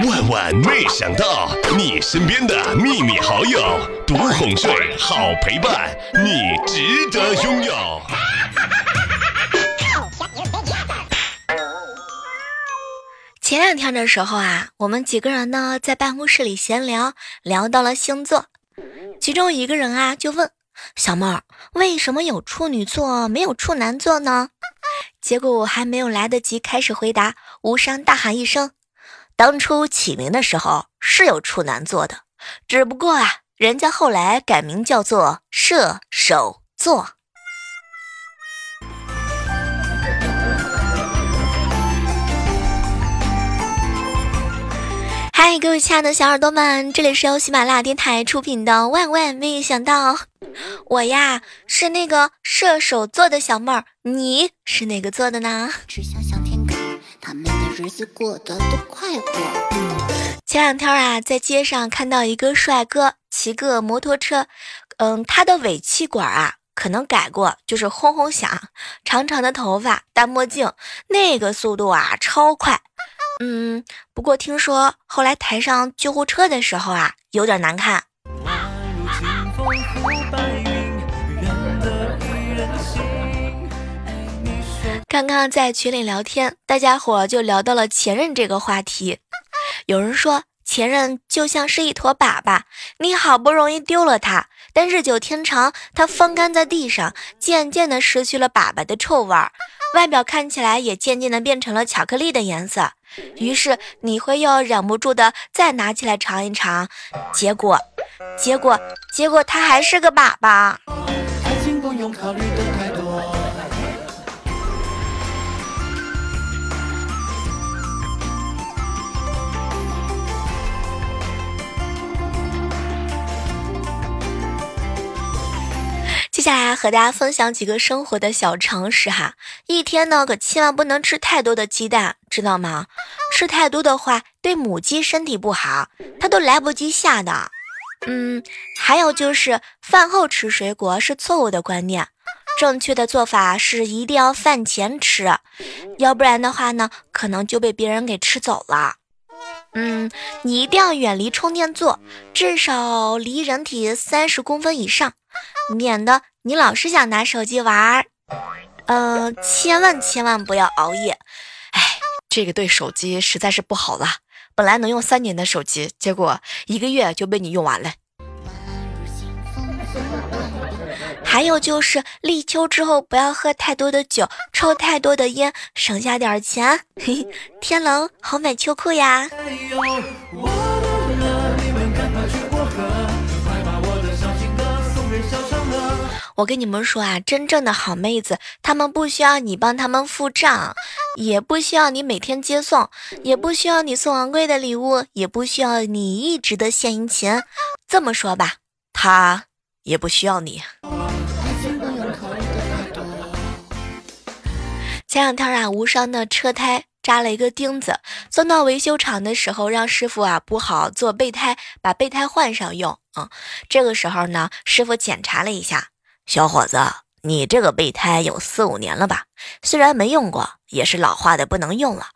万万没想到，你身边的秘密好友，独哄睡，好陪伴，你值得拥有。前两天的时候啊，我们几个人呢在办公室里闲聊，聊到了星座，其中一个人啊就问小妹儿，为什么有处女座没有处男座呢？结果我还没有来得及开始回答，无伤大喊一声。当初起名的时候是有处男座的，只不过啊，人家后来改名叫做射手座。嗨，各位亲爱的小耳朵们，这里是由喜马拉雅电台出品的《万万没想到》，我呀是那个射手座的小妹儿，你是哪个座的呢？他们的日子过得多快活。前两天啊，在街上看到一个帅哥骑个摩托车，嗯，他的尾气管啊可能改过，就是轰轰响，长长的头发，戴墨镜，那个速度啊超快。嗯，不过听说后来抬上救护车的时候啊，有点难看。刚刚在群里聊天，大家伙就聊到了前任这个话题。有人说前任就像是一坨粑粑，你好不容易丢了它，但日久天长，它风干在地上，渐渐的失去了粑粑的臭味儿，外表看起来也渐渐的变成了巧克力的颜色。于是你会又忍不住的再拿起来尝一尝，结果，结果，结果它还是个粑粑。接下来和大家分享几个生活的小常识哈，一天呢可千万不能吃太多的鸡蛋，知道吗？吃太多的话对母鸡身体不好，它都来不及下的。嗯，还有就是饭后吃水果是错误的观念，正确的做法是一定要饭前吃，要不然的话呢，可能就被别人给吃走了。嗯，你一定要远离充电座，至少离人体三十公分以上，免得。你老是想拿手机玩儿，呃，千万千万不要熬夜。哎，这个对手机实在是不好了。本来能用三年的手机，结果一个月就被你用完了。还有就是立秋之后不要喝太多的酒，抽太多的烟，省下点钱。嘿，天冷好买秋裤呀。我跟你们说啊，真正的好妹子，她们不需要你帮她们付账，也不需要你每天接送，也不需要你送昂贵的礼物，也不需要你一直的献殷勤。这么说吧，她也不需要你。前两天啊，无伤的车胎扎了一个钉子，送到维修厂的时候，让师傅啊补好做备胎，把备胎换上用。嗯，这个时候呢，师傅检查了一下。小伙子，你这个备胎有四五年了吧？虽然没用过，也是老化的不能用了。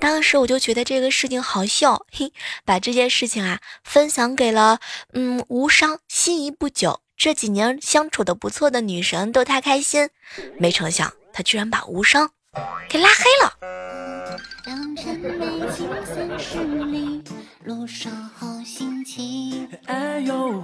当时我就觉得这个事情好笑，嘿，把这件事情啊分享给了嗯无伤心仪不久、这几年相处的不错的女神，逗她开心。没成想，他居然把无伤给拉黑了。哎呦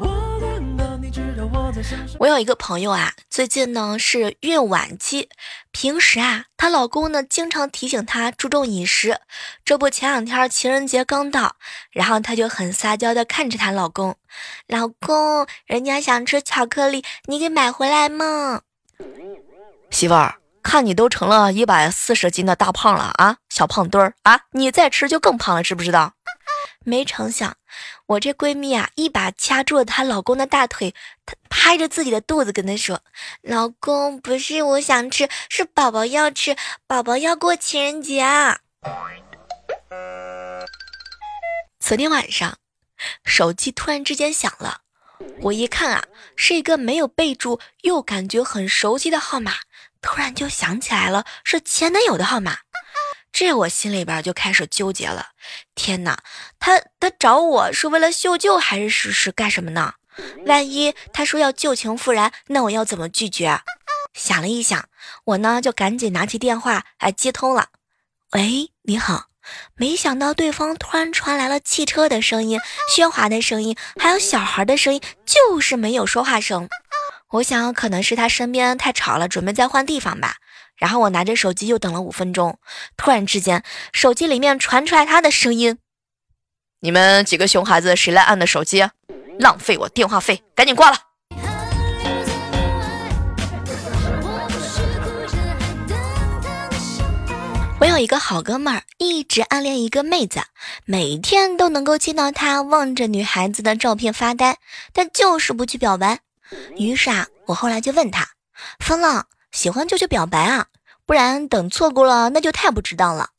我有一个朋友啊，最近呢是孕晚期，平时啊，她老公呢经常提醒她注重饮食。这不，前两天情人节刚到，然后她就很撒娇的看着她老公，老公，人家想吃巧克力，你给买回来嘛。媳妇儿，看你都成了一百四十斤的大胖了啊，小胖墩儿啊，你再吃就更胖了，知不知道？没成想，我这闺蜜啊，一把掐住了她老公的大腿，她拍着自己的肚子跟他说：“老公，不是我想吃，是宝宝要吃，宝宝要过情人节啊。”昨天晚上，手机突然之间响了，我一看啊，是一个没有备注又感觉很熟悉的号码，突然就想起来了，是前男友的号码。这我心里边就开始纠结了。天哪，他他找我是为了秀旧还是是是干什么呢？万一他说要旧情复燃，那我要怎么拒绝？想了一想，我呢就赶紧拿起电话，哎，接通了。喂，你好。没想到对方突然传来了汽车的声音、喧哗的声音，还有小孩的声音，就是没有说话声。我想可能是他身边太吵了，准备再换地方吧。然后我拿着手机又等了五分钟，突然之间，手机里面传出来他的声音：“你们几个熊孩子，谁来按的手机？浪费我电话费，赶紧挂了。”我有一个好哥们儿，一直暗恋一个妹子，每天都能够见到他望着女孩子的照片发呆，但就是不去表白。于是啊，我后来就问他：“疯了，喜欢就去表白啊，不然等错过了那就太不值当了。”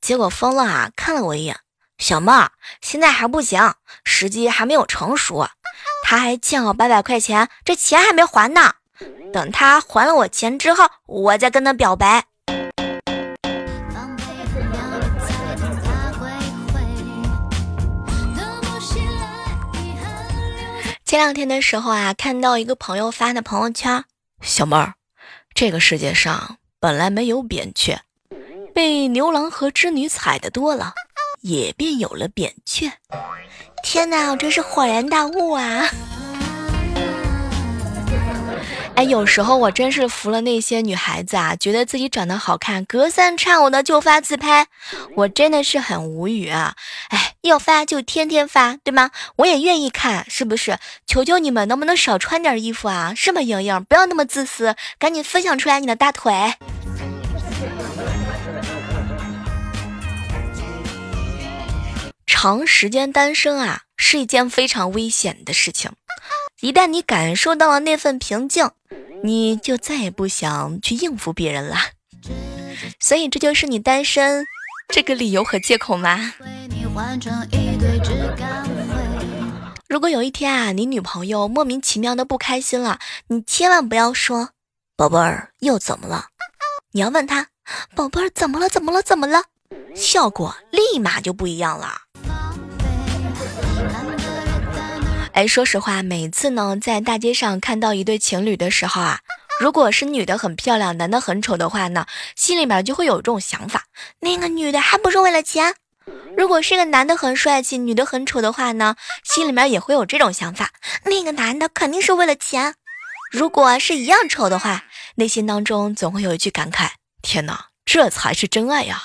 结果疯了啊，看了我一眼：“小妹儿，现在还不行，时机还没有成熟。他还欠我八百块钱，这钱还没还呢。等他还了我钱之后，我再跟他表白。”前两天的时候啊，看到一个朋友发的朋友圈，小妹儿，这个世界上本来没有扁鹊，被牛郎和织女踩的多了，也便有了扁鹊。天哪，我真是恍然大悟啊！哎，有时候我真是服了那些女孩子啊，觉得自己长得好看，隔三差五的就发自拍，我真的是很无语啊！哎，要发就天天发，对吗？我也愿意看，是不是？求求你们，能不能少穿点衣服啊？是吗，莹莹？不要那么自私，赶紧分享出来你的大腿。长时间单身啊，是一件非常危险的事情。一旦你感受到了那份平静，你就再也不想去应付别人了。所以这就是你单身这个理由和借口吗？如果有一天啊，你女朋友莫名其妙的不开心了，你千万不要说“宝贝儿又怎么了”，你要问她“宝贝儿怎么了？怎么了？怎么了？”效果立马就不一样了。哎，说实话，每次呢在大街上看到一对情侣的时候啊，如果是女的很漂亮，男的很丑的话呢，心里面就会有这种想法：那个女的还不是为了钱？如果是个男的很帅气，女的很丑的话呢，心里面也会有这种想法：那个男的肯定是为了钱。如果是一样丑的话，内心当中总会有一句感慨：天哪，这才是真爱呀！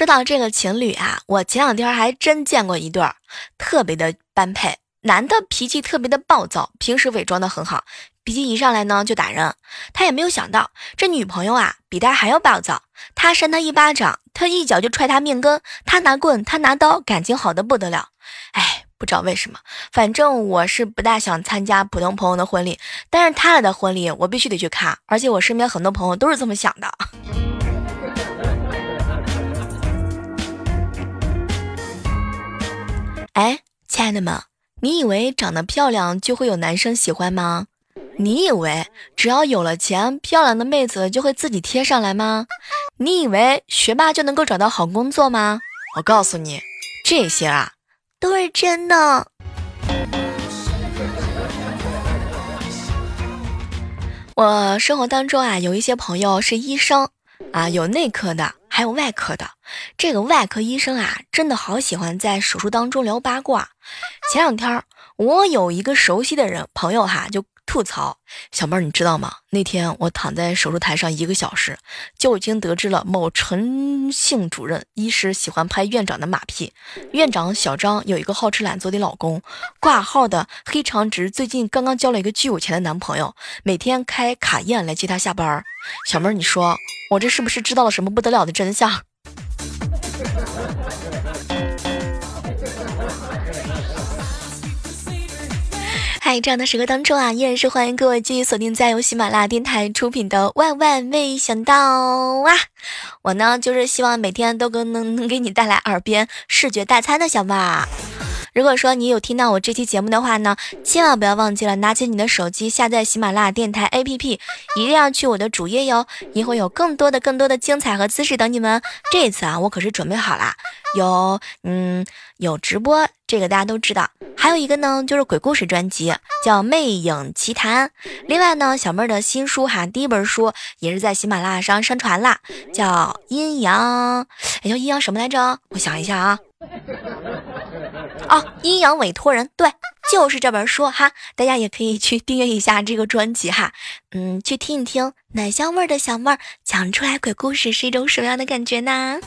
说到这个情侣啊，我前两天还真见过一对儿，特别的般配。男的脾气特别的暴躁，平时伪装的很好，脾气一上来呢就打人。他也没有想到，这女朋友啊比他还要暴躁。他扇他一巴掌，他一脚就踹他面根。他拿棍，他拿刀，感情好的不得了。哎，不知道为什么，反正我是不大想参加普通朋友的婚礼，但是他俩的婚礼我必须得去看，而且我身边很多朋友都是这么想的。哎，亲爱的们，你以为长得漂亮就会有男生喜欢吗？你以为只要有了钱，漂亮的妹子就会自己贴上来吗？你以为学霸就能够找到好工作吗？我告诉你，这些啊都是真的。我生活当中啊，有一些朋友是医生啊，有内科的。还有外科的，这个外科医生啊，真的好喜欢在手术当中聊八卦。前两天我有一个熟悉的人朋友哈，就吐槽小妹儿，你知道吗？那天我躺在手术台上一个小时，就已经得知了某陈姓主任医师喜欢拍院长的马屁。院长小张有一个好吃懒做的老公，挂号的黑长直最近刚刚交了一个巨有钱的男朋友，每天开卡宴来接他下班。小妹儿，你说。我这是不是知道了什么不得了的真相？在，这样的时刻当中啊，依然是欢迎各位继续锁定在由喜马拉雅电台出品的《万万没想到》啊！我呢，就是希望每天都跟能能给你带来耳边视觉大餐的小妹儿。如果说你有听到我这期节目的话呢，千万不要忘记了拿起你的手机下载喜马拉雅电台 APP，一定要去我的主页哟，你会有更多的、更多的精彩和姿势等你们。这一次啊，我可是准备好了，有嗯有直播，这个大家都知道，还有一个呢就是鬼故事专辑，叫《魅影奇谈》。另外呢，小妹儿的新书哈，第一本书也是在喜马拉雅上上传啦，叫《阴阳》，哎叫阴阳什么来着？我想一下啊。哦，阴阳委托人，对，就是这本书哈，大家也可以去订阅一下这个专辑哈，嗯，去听一听奶香味的小妹儿讲出来鬼故事是一种什么样的感觉呢？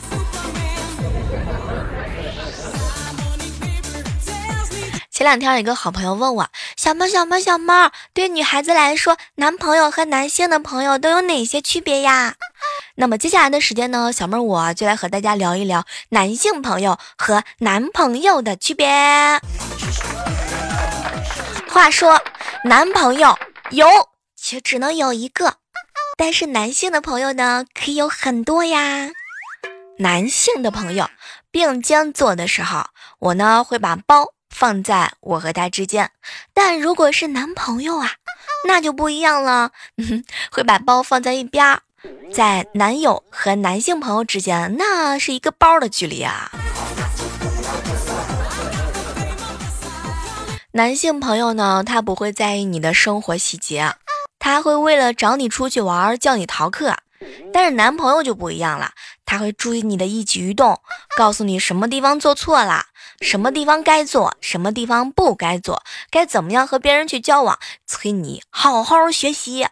前两天有个好朋友问我，小猫小猫小猫，对女孩子来说，男朋友和男性的朋友都有哪些区别呀？那么接下来的时间呢，小妹儿我就来和大家聊一聊男性朋友和男朋友的区别。话说，男朋友有却只能有一个，但是男性的朋友呢，可以有很多呀。男性的朋友并肩坐的时候，我呢会把包放在我和他之间，但如果是男朋友啊，那就不一样了，嗯 会把包放在一边儿。在男友和男性朋友之间，那是一个包的距离啊。男性朋友呢，他不会在意你的生活细节，他会为了找你出去玩叫你逃课。但是男朋友就不一样了，他会注意你的一举一动，告诉你什么地方做错了，什么地方该做，什么地方不该做，该怎么样和别人去交往，催你好好学习。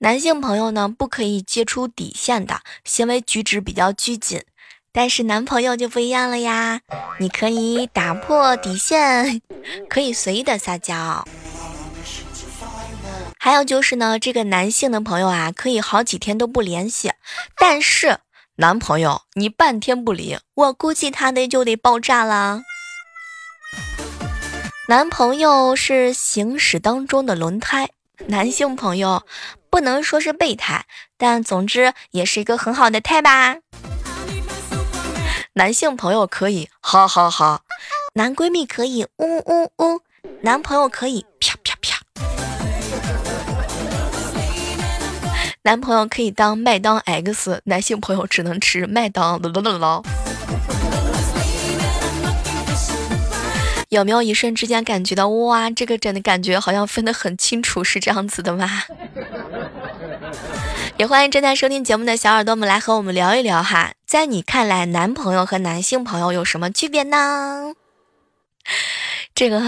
男性朋友呢，不可以接触底线的行为举止比较拘谨，但是男朋友就不一样了呀，你可以打破底线，可以随意的撒娇。还有就是呢，这个男性的朋友啊，可以好几天都不联系，但是男朋友你半天不理，我估计他得就得爆炸了。男朋友是行驶当中的轮胎，男性朋友。不能说是备胎，但总之也是一个很好的胎吧。男性朋友可以哈哈哈，男闺蜜可以呜呜呜，男朋友可以啪啪啪，男朋友可以当麦当 X，男性朋友只能吃麦当劳劳劳。有没有一瞬之间感觉到哇，这个真的感觉好像分得很清楚，是这样子的吗？也欢迎正在收听节目的小耳朵们来和我们聊一聊哈，在你看来，男朋友和男性朋友有什么区别呢？这个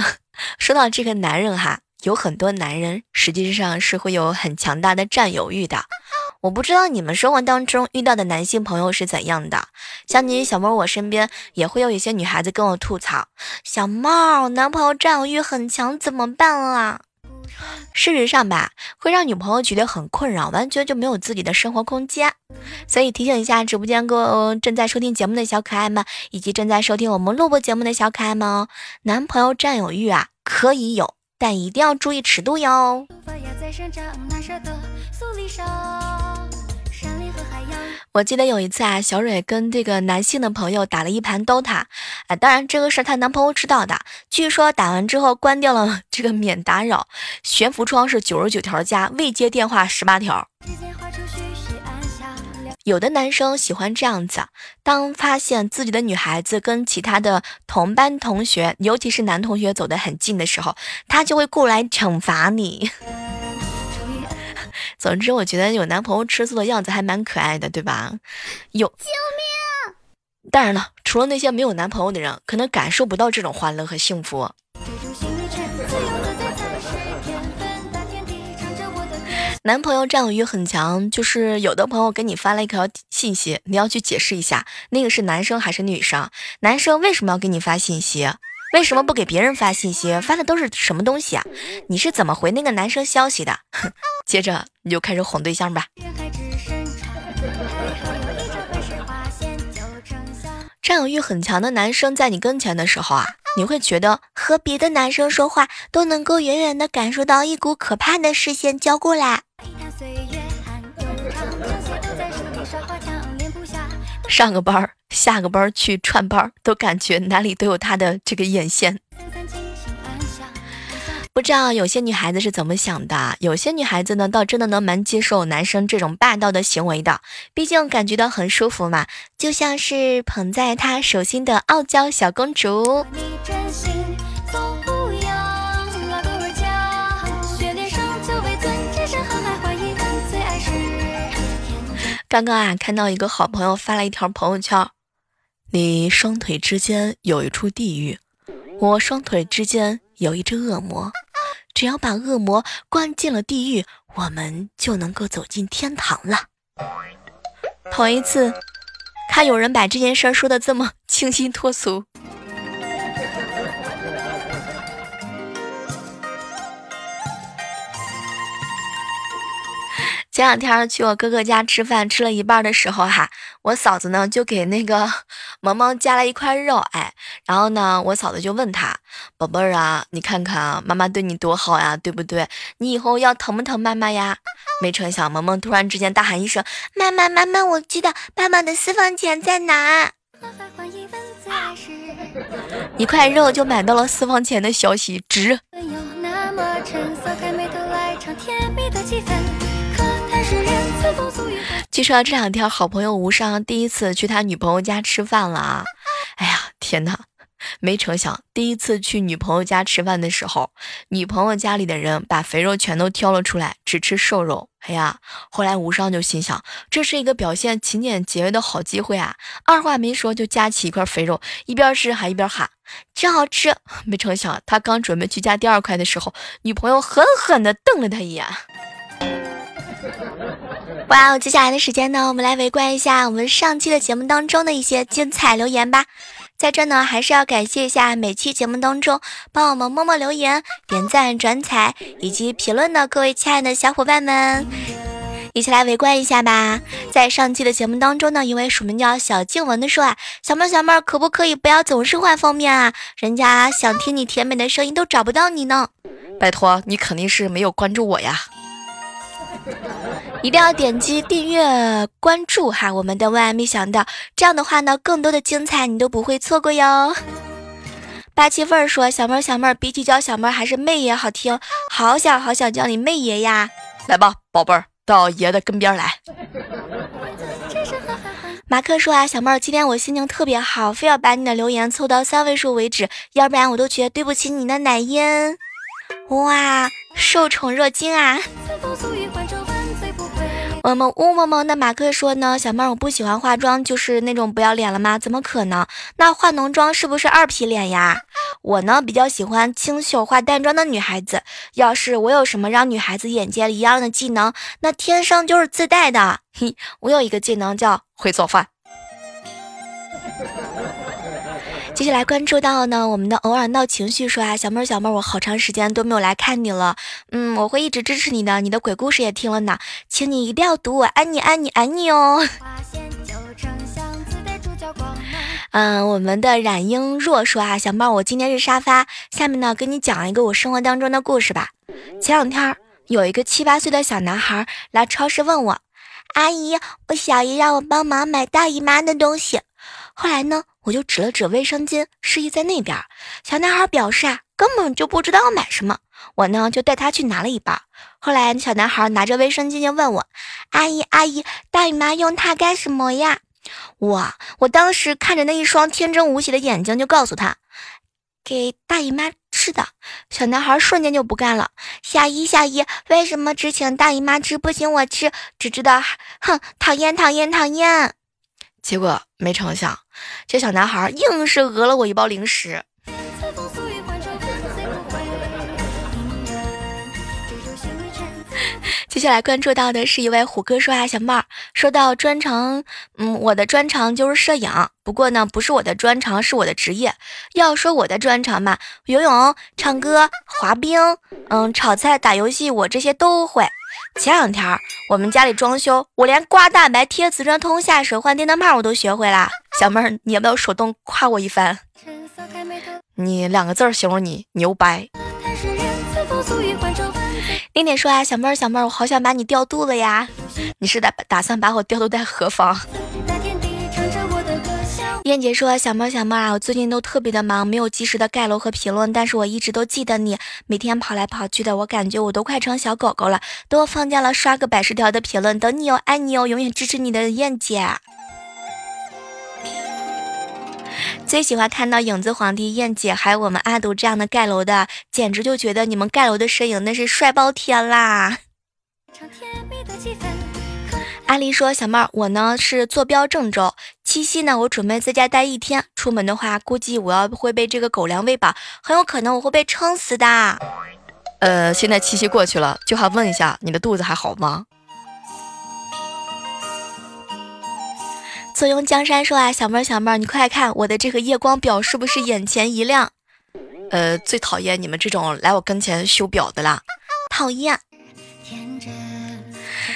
说到这个男人哈，有很多男人实际上是会有很强大的占有欲的。我不知道你们生活当中遇到的男性朋友是怎样的，像你小猫，我身边也会有一些女孩子跟我吐槽，小猫男朋友占有欲很强，怎么办啊？事实上吧，会让女朋友觉得很困扰，完全就没有自己的生活空间。所以提醒一下直播间各正在收听节目的小可爱们，以及正在收听我们录播节目的小可爱们哦，男朋友占有欲啊可以有，但一定要注意尺度哟。我记得有一次啊，小蕊跟这个男性的朋友打了一盘 DOTA，啊，当然这个是她男朋友知道的。据说打完之后关掉了 这个免打扰，悬浮窗是九十九条加，未接电话十八条。有的男生喜欢这样子，当发现自己的女孩子跟其他的同班同学，尤其是男同学走得很近的时候，他就会过来惩罚你。总之，我觉得有男朋友吃醋的样子还蛮可爱的，对吧？有，救命！当然了，除了那些没有男朋友的人，可能感受不到这种欢乐和幸福。男朋友占有欲很强，就是有的朋友给你发了一条信息，你要去解释一下，那个是男生还是女生？男生为什么要给你发信息？为什么不给别人发信息？发的都是什么东西啊？你是怎么回那个男生消息的？接着你就开始哄对象吧。占有欲很强的男生在你跟前的时候啊，你会觉得和别的男生说话都能够远远的感受到一股可怕的视线交过来。上个班儿、下个班儿去串班儿，都感觉哪里都有他的这个眼线。不知道有些女孩子是怎么想的？有些女孩子呢，倒真的能蛮接受男生这种霸道的行为的，毕竟感觉到很舒服嘛，就像是捧在他手心的傲娇小公主。刚刚啊，看到一个好朋友发了一条朋友圈：“你双腿之间有一处地狱，我双腿之间有一只恶魔。”只要把恶魔关进了地狱，我们就能够走进天堂了。头一次看有人把这件事儿说的这么 清新脱俗。前两天去我哥哥家吃饭，吃了一半的时候哈，我嫂子呢就给那个 萌萌夹了一块肉，哎，然后呢，我嫂子就问他，宝贝儿啊，你看看啊，妈妈对你多好呀，对不对？你以后要疼不疼妈妈呀？没成想，萌萌突然之间大喊一声：“妈妈，妈妈，我知道爸爸的私房钱在哪。”一块肉就买到了私房钱的消息，值。据说这两天好朋友吴尚第一次去他女朋友家吃饭了啊！哎呀，天哪！没成想第一次去女朋友家吃饭的时候，女朋友家里的人把肥肉全都挑了出来，只吃瘦肉。哎呀，后来吴尚就心想，这是一个表现勤俭节约的好机会啊！二话没说就夹起一块肥肉，一边吃还一边喊：“真好吃！” 没成想他刚准备去夹第二块的时候，女朋友狠狠地瞪了他一眼。哇哦！接下来的时间呢，我们来围观一下我们上期的节目当中的一些精彩留言吧。在这呢，还是要感谢一下每期节目当中帮我们默默留言、点赞、转采以及评论的各位亲爱的小伙伴们，一起来围观一下吧。在上期的节目当中呢，一位署名叫小静文的说啊，小妹儿小妹儿，可不可以不要总是换封面啊？人家想听你甜美的声音都找不到你呢。拜托，你肯定是没有关注我呀。一定要点击订阅关注哈，我们的万万没想到，这样的话呢，更多的精彩你都不会错过哟。八七份儿说：“小妹儿，小妹儿，比起叫小妹儿，还是妹爷好听，好想好想叫你妹爷呀！来吧，宝贝儿，到爷的跟边来。”马克说：“啊，小妹儿，今天我心情特别好，非要把你的留言凑到三位数为止，要不然我都觉得对不起你的奶音。”哇，受宠若惊啊！我们雾蒙蒙的马克说呢，小妹儿我不喜欢化妆，就是那种不要脸了吗？怎么可能？那化浓妆是不是二皮脸呀？我呢比较喜欢清秀化淡妆的女孩子。要是我有什么让女孩子眼界一样的技能，那天生就是自带的。嘿，我有一个技能叫会做饭。接下来关注到呢，我们的偶尔闹情绪说啊，小妹儿小妹儿，我好长时间都没有来看你了，嗯，我会一直支持你的，你的鬼故事也听了呢，请你一定要读，我爱你爱你爱你哦。嗯，我们的冉英若说啊，小妹儿，我今天是沙发，下面呢跟你讲一个我生活当中的故事吧。前两天有一个七八岁的小男孩来超市问我，阿姨，我小姨让我帮忙买大姨妈的东西，后来呢？我就指了指卫生巾，示意在那边。小男孩表示啊，根本就不知道买什么。我呢，就带他去拿了一包。后来，小男孩拿着卫生巾就问我：“阿姨，阿姨，大姨妈用它干什么呀？”我，我当时看着那一双天真无邪的眼睛，就告诉他：“给大姨妈吃的。”小男孩瞬间就不干了：“小姨，小姨，为什么只请大姨妈吃，不请我吃？只知道哼，讨厌，讨厌，讨厌。”结果没成想，这小男孩硬是讹了我一包零食。接下来关注到的是一位虎哥说啊，小妹儿，说到专长，嗯，我的专长就是摄影，不过呢，不是我的专长，是我的职业。要说我的专长嘛，游泳、唱歌、滑冰，嗯，炒菜、打游戏，我这些都会。前两天我们家里装修，我连刮大白、贴瓷砖、通下水、换电灯泡我都学会了。小妹儿，你要不要手动夸我一番？你两个字儿形容你牛掰。丁点说啊，小妹儿，小妹儿，我好想把你调度了呀！你是打打算把我调度在何方？燕姐说：“小猫小猫啊，我最近都特别的忙，没有及时的盖楼和评论，但是我一直都记得你，每天跑来跑去的，我感觉我都快成小狗狗了。等我放假了，刷个百十条的评论，等你哦，爱你哦，永远支持你的燕姐。”最喜欢看到影子皇帝、燕姐还有我们阿杜这样的盖楼的，简直就觉得你们盖楼的身影那是帅爆天啦！阿丽说：“小妹儿，我呢是坐标郑州，七夕呢我准备在家待一天，出门的话估计我要会被这个狗粮喂饱，很有可能我会被撑死的。”呃，现在七夕过去了，就还问一下你的肚子还好吗？坐拥江山说啊，小妹儿小妹儿，你快看我的这个夜光表是不是眼前一亮？呃，最讨厌你们这种来我跟前修表的啦，讨厌。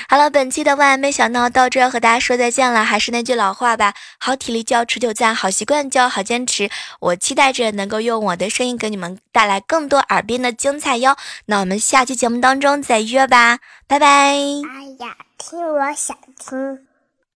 好了，本期的万万没想到到这要和大家说再见了。还是那句老话吧，好体力就要持久战，好习惯就要好坚持。我期待着能够用我的声音给你们带来更多耳边的精彩哟。那我们下期节目当中再约吧，拜拜。哎呀，听我想听。